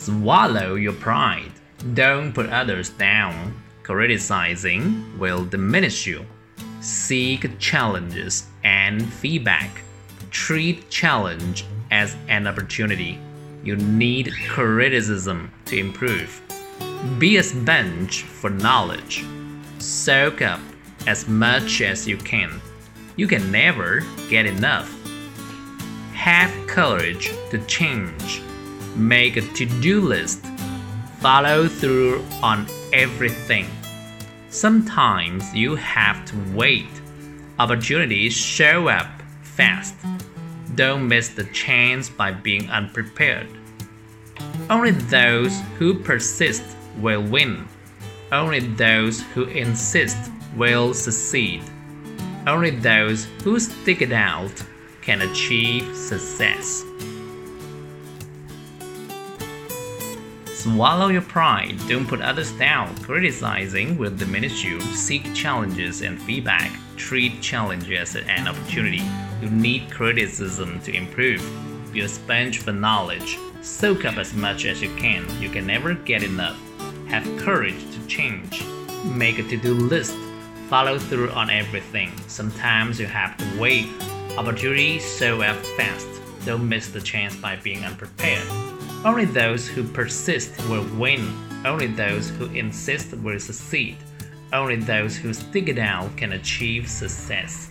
Swallow your pride. Don't put others down. Criticizing will diminish you. Seek challenges and feedback. Treat challenge as an opportunity. You need criticism to improve. Be a sponge for knowledge. Soak up as much as you can. You can never get enough. Have courage to change. Make a to do list. Follow through on everything. Sometimes you have to wait. Opportunities show up fast. Don't miss the chance by being unprepared. Only those who persist will win. Only those who insist will succeed. Only those who stick it out can achieve success. Swallow your pride, don't put others down. Criticizing will diminish you. Seek challenges and feedback. Treat challenges as an opportunity. You need criticism to improve. Be a sponge for knowledge. Soak up as much as you can. You can never get enough. Have courage to change. Make a to do list. Follow through on everything. Sometimes you have to wait. Opportunities show up fast. Don't miss the chance by being unprepared. Only those who persist will win. Only those who insist will succeed. Only those who stick it out can achieve success.